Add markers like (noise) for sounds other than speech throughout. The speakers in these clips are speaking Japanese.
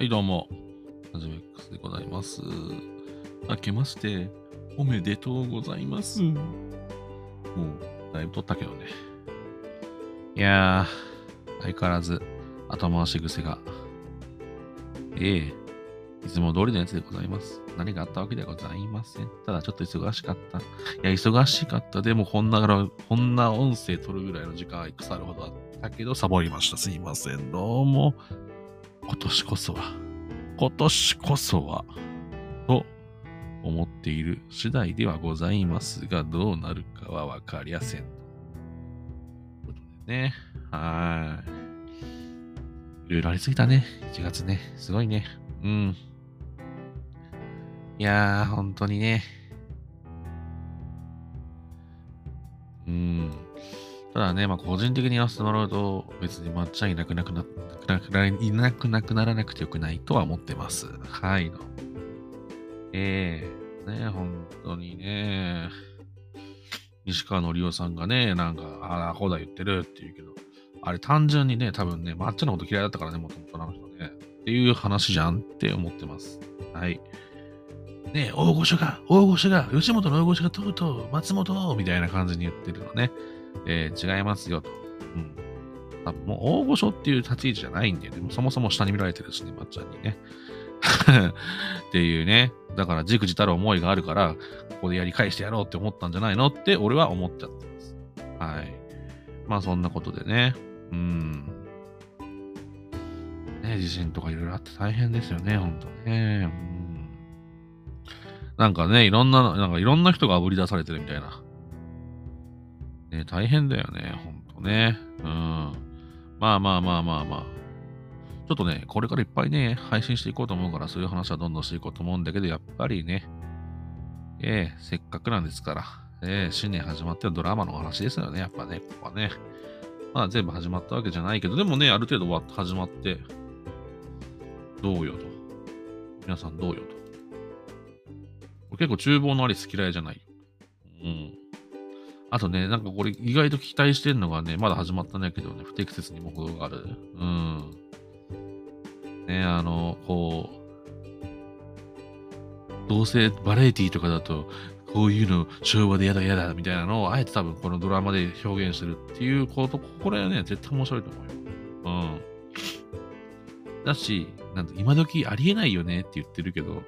はい、どうも。はじめ X でございます。明けまして、おめでとうございます。もう、だいぶ撮ったけどね。いやー、相変わらず、後回し癖が。ええいつも通りのやつでございます。何があったわけではございません。ただちょっと忙しかった。いや、忙しかった。でも、こんな、こんな音声撮るぐらいの時間は腐るほどあったけど、サボりました。すいません。どうも。今年こそは、今年こそは、と思っている次第ではございますが、どうなるかはわかりやせん。ということでね。はい。いろいろありすぎたね。1月ね。すごいね。うん。いやー、本当にね。ただね、まあ、個人的に言わせてもらうと、別にまっちゃんいなくなくな、なくないなくなくならなくてよくないとは思ってます。はいの。ええね、本当にね。西川のりおさんがね、なんか、ああ、ほだ言ってるって言うけど、あれ単純にね、多分ね、まっちゃんのこと嫌いだったからね、もともとあの人ね。っていう話じゃんって思ってます。はい。ね、大御所が、大御所が、吉本の大御所がとうとう、松本みたいな感じに言ってるのね。えー違いますよと。うん。多分もう大御所っていう立ち位置じゃないんで、でもそもそも下に見られてるしね、まっちゃんにね。(laughs) っていうね。だから、じくじたる思いがあるから、ここでやり返してやろうって思ったんじゃないのって、俺は思っちゃってます。はい。まあ、そんなことでね。うん。ね、地震とかいろいろあって大変ですよね、ほんとね。うん。なんかね、いろんな、なんかいろんな人が炙り出されてるみたいな。ね、大変だよね、ほんとね。うん。まあまあまあまあまあ。ちょっとね、これからいっぱいね、配信していこうと思うから、そういう話はどんどんしていこうと思うんだけど、やっぱりね、ええせっかくなんですから、ええ新年始まってのドラマの話ですよね、やっぱね、ここはね。まあ全部始まったわけじゃないけど、でもね、ある程度は始まって、どうよと。皆さんどうよと。俺結構厨房のアリス嫌いじゃないよ。うん。あとね、なんかこれ意外と期待してんのがね、まだ始まったんだけどね、不適切にも程がある。うん。ね、あの、こう、どうせバラエティとかだと、こういうの昭和でやだやだみたいなのを、あえて多分このドラマで表現してるっていうこと、これはね、絶対面白いと思うよ。うん。だし、なん今時ありえないよねって言ってるけど、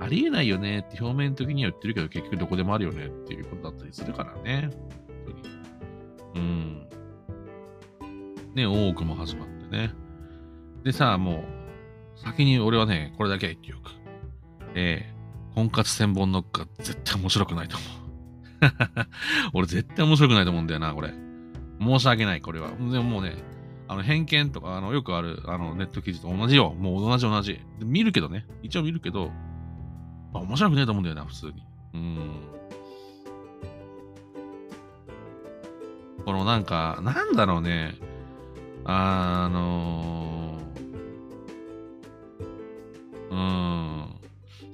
ありえないよねって表面的には言ってるけど、結局どこでもあるよねっていうことだったりするからね。本当にうん。ね、大奥も始まってね。でさ、もう、先に俺はね、これだけは言っておく。えー、婚活千本ノックは絶対面白くないと思う。(laughs) 俺絶対面白くないと思うんだよな、これ。申し訳ない、これは。でももうね、あの偏見とか、あのよくあるあのネット記事と同じよ。もう同じ同じ。見るけどね。一応見るけど、あ面白くないと思うんだよな、普通に。うん。このなんか、なんだろうね。あの、うん。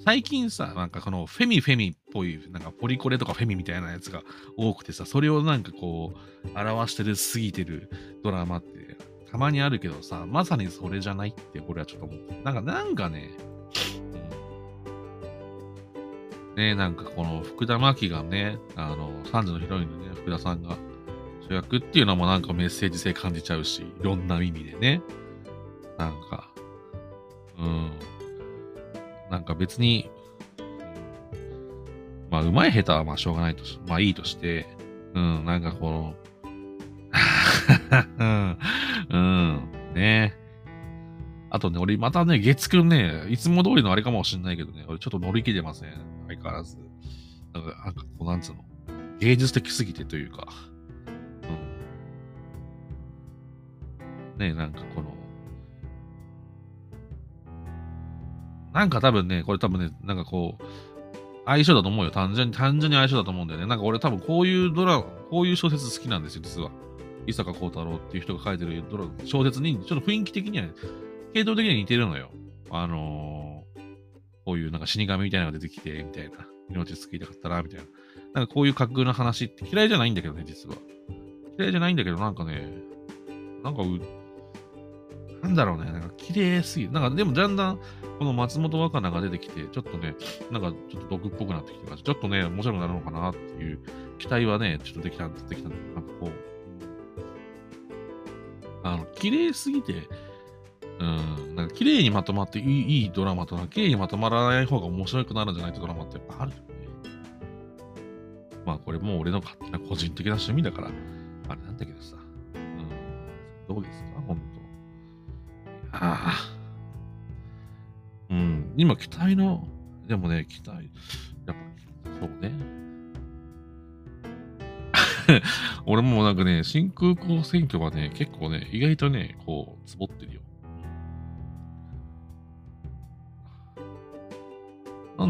最近さ、なんかこのフェミフェミっぽい、なんかポリコレとかフェミみたいなやつが多くてさ、それをなんかこう、表してるすぎてるドラマって、たまにあるけどさ、まさにそれじゃないって、俺はちょっと思って。なんか、なんかね、ねなんかこの福田真紀がね、あの、3時のヒロインのね、福田さんが主役っていうのもなんかメッセージ性感じちゃうし、いろんな意味でね。なんか、うん。なんか別に、まあ、うまい下手はまあしょうがないとし、まあいいとして、うん、なんかこの、(laughs) うん、うん、ねあとね、俺またね、月9ね、いつも通りのあれかもしんないけどね、俺ちょっと乗り切れません。相変わらず。なんか、なんかこう、なんつうの、芸術的すぎてというか、うん。ねなんかこの、なんか多分ね、これ多分ね、なんかこう、相性だと思うよ。単純に、単純に相性だと思うんだよね。なんか俺多分こういうドラマ、こういう小説好きなんですよ、実は。伊坂幸太郎っていう人が書いてるドラ小説に、ちょっと雰囲気的には、系統的には似てるのよ。あのー、こういうなんか死神みたいなのが出てきて、みたいな。命救いたかったな、みたいな。なんかこういう架空の話って嫌いじゃないんだけどね、実は。嫌いじゃないんだけど、なんかね、なんかう、なんだろうね、なんか綺麗すぎる。なんかでもだんだん、この松本若菜が出てきて、ちょっとね、なんかちょっと毒っぽくなってきてから、ちょっとね、面白くなるのかなっていう期待はね、ちょっとできた、できたんだけど、なんかこう、あの、綺麗すぎて、うん、なんか綺麗にまとまっていいいいドラマとか、綺麗にまとまらない方が面白くなるんじゃないとドラマってやっぱあるよね。まあこれもう俺の勝手な個人的な趣味だから、あれなんだけどさ。うん、どうですか本当ああ。うん、今期待の、でもね、期待、やっぱ、そうね。(laughs) 俺もなんかね、新空港選挙はね、結構ね、意外とね、こう、つぼってるよ。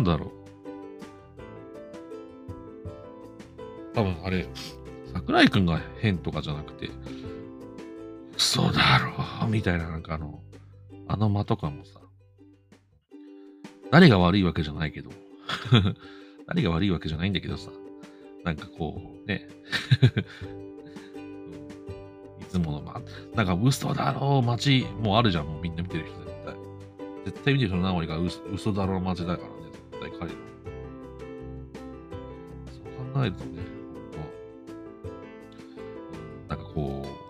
なんだろう。多分あれ、桜井くんが変とかじゃなくて、嘘だろみたいな、なんかあの、あの間とかもさ、誰が悪いわけじゃないけど、(laughs) 誰が悪いわけじゃないんだけどさ、なんかこう、ね、(laughs) いつものま、なんか嘘だろう街、もうあるじゃん、もうみんな見てる人絶対。絶対見てる人の何割が嘘嘘だろう街だからね、彼の。そう考えるとね、なんかこう、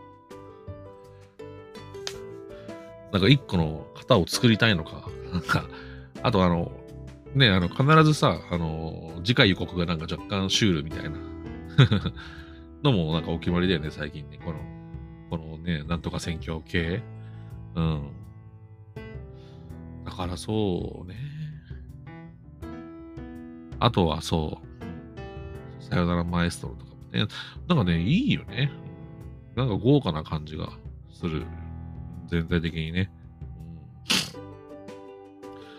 なんか一個の型を作りたいのか、(laughs) なんか、あとあの、ね、あの、必ずさ、あの、次回予告がなんか若干シュールみたいな (laughs) のもなんかお決まりだよね、最近ね。この、このね、なんとか選挙系。うん。だからそうね。あとはそう、さよならマエストロとかもね。なんかね、いいよね。なんか豪華な感じがする。全体的にね。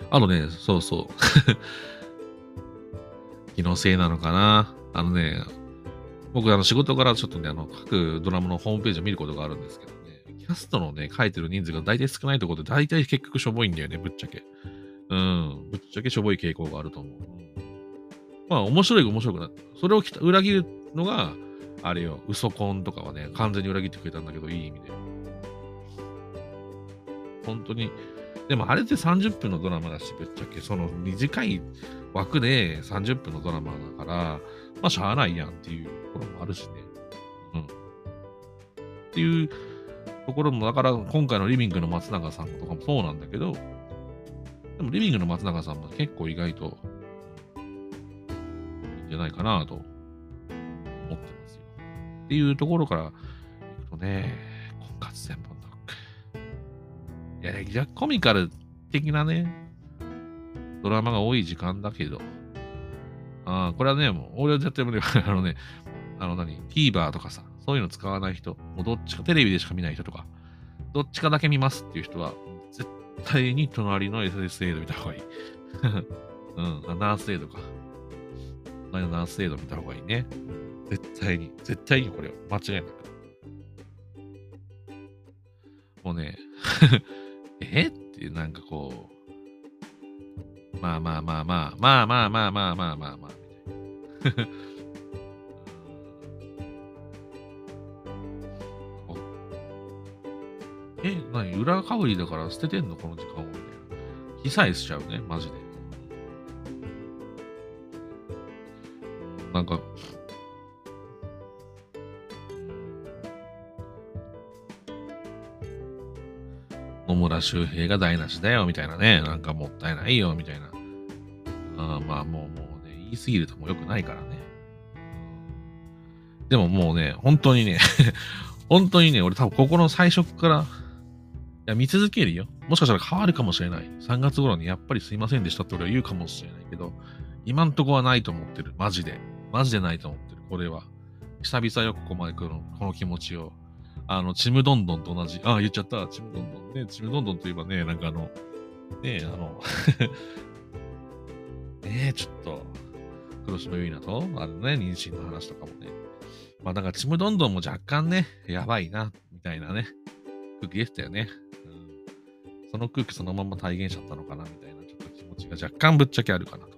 あのね、そうそう。(laughs) 気のせいなのかな。あのね、僕、あの仕事からちょっとね、あの、各ドラマのホームページを見ることがあるんですけどね、キャストのね、書いてる人数が大体少ないところで、大体結局しょぼいんだよね、ぶっちゃけ。うん、ぶっちゃけしょぼい傾向があると思う。まあ、面白い面白くなる。それを裏切るのが、あれよ、嘘コンとかはね、完全に裏切ってくれたんだけど、いい意味で。本当に、でもあれって30分のドラマだし、ぶっちゃけ、その短い枠で30分のドラマだから、まあ、しゃあないやんっていうところもあるしね。うん。っていうところも、だから今回のリビングの松永さんとかもそうなんだけど、でもリビングの松永さんも結構意外とじゃないかなと思ってますよ。っていうところからいくとね、婚活専門いや、じゃコミカル的なね、ドラマが多い時間だけど、ああ、これはね、もう、俺は絶対無理。(laughs) あのね、あの何、TVer とかさ、そういうの使わない人、もうどっちか、テレビでしか見ない人とか、どっちかだけ見ますっていう人は、絶対に隣の SS エイド見た方がいい。(laughs) うん、ナースエイドか。隣のナースエイド見た方がいいね。絶対に。絶対にこれ間違いなく。もうね (laughs) え？ってなんかこう、まあまあまあまあ、まあまあまあまあまあまあまあ、みたいな。(laughs) え、なに裏かぶりだから捨ててんの？この時間を。被災しちゃうね、マジで。なんか、野村周平が台無しだよ、みたいなね。なんかもったいないよ、みたいな。あまあもう、もうね、言い過ぎるとも良くないからね。でももうね、本当にね (laughs) 本当にね、俺多分ここの最初から、いや、見続けるよ。もしかしたら変わるかもしれない。3月頃にやっぱりすいませんでしたって俺は言うかもしれないけど、今んとこはないと思ってる。マジで。マジでないと思ってる。これは。久々よ、ここまで来るの、この気持ちを。あの、ちむどんどんと同じ。あ、言っちゃった。ちむどんどんね。ちむどんどんといえばね、なんかあの、ねあの (laughs) ね、ちょっと、黒島結菜と、あのね、妊娠の話とかもね。まあ、だから、ちむどんどんも若干ね、やばいな、みたいなね、空気でしたよね。うん。その空気そのまま体現しちゃったのかな、みたいな、ちょっと気持ちが若干ぶっちゃけあるかな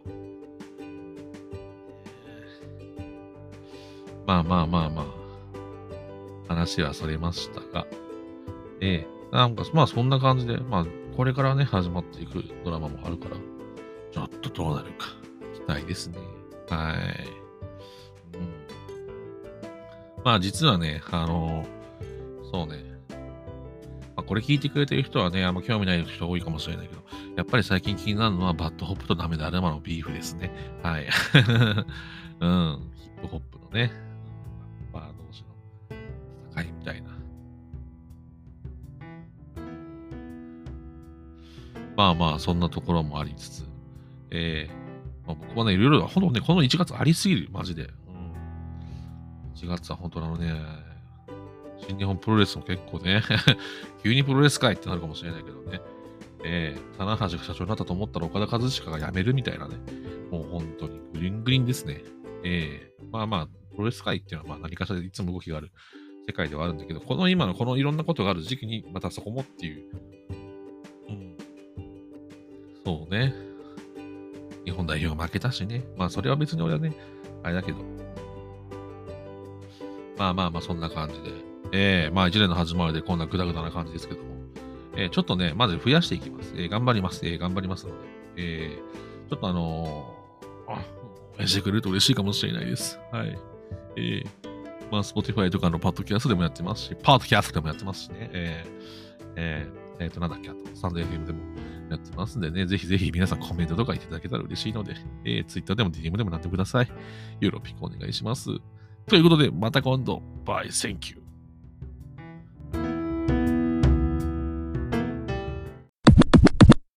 まあまあまあまあ。話はそれましたが、ええなんか、まあそんな感じで、まあこれからね、始まっていくドラマもあるから、ちょっとどうなるか、期待ですね。はい。うん、まあ実はね、あの、そうね、まあ、これ聞いてくれてる人はね、あんま興味ない人多いかもしれないけど、やっぱり最近気になるのはバッドホップとダメダルマのビーフですね。はい。(laughs) うん。ヒップホップのね、戦いみたいな。まあまあ、そんなところもありつつ、えー、まあ、僕はね、いろいろ、ほんとね、この1月ありすぎる、マジで。うん。1月は本当あのね、新日本プロレスも結構ね (laughs) 急にプロレスかいってなるかもしれないけどね。えー、棚橋が社長になったと思ったら岡田和親が辞めるみたいなね。もう本当にグリングリンですね。えー、まあまあ、プロレス界っていうのはまあ何かしらでいつも動きがある世界ではあるんだけど、この今のこのいろんなことがある時期にまたそこもっていう。うん。そうね。日本代表が負けたしね。まあそれは別に俺はね、あれだけど。まあまあまあそんな感じで。えー、まあ一年の始まりでこんなグダグダな感じですけども、えー、ちょっとね、まず増やしていきます。えー、頑張ります。えー、頑張りますので、えー、ちょっとあのー、あ、応援してくれると嬉しいかもしれないです。はい。えー、まあ、Spotify とかのポッドキャストでもやってますし、ポッドキャストでもやってますしね、えー、えー、えー、と、なんだっけ、あと、スタンド FM でもやってますんでね、ぜひぜひ皆さんコメントとかいただけたら嬉しいので、えー、Twitter でも DM でもなってください。よろぴくお願いします。ということで、また今度、バイ、センキュー。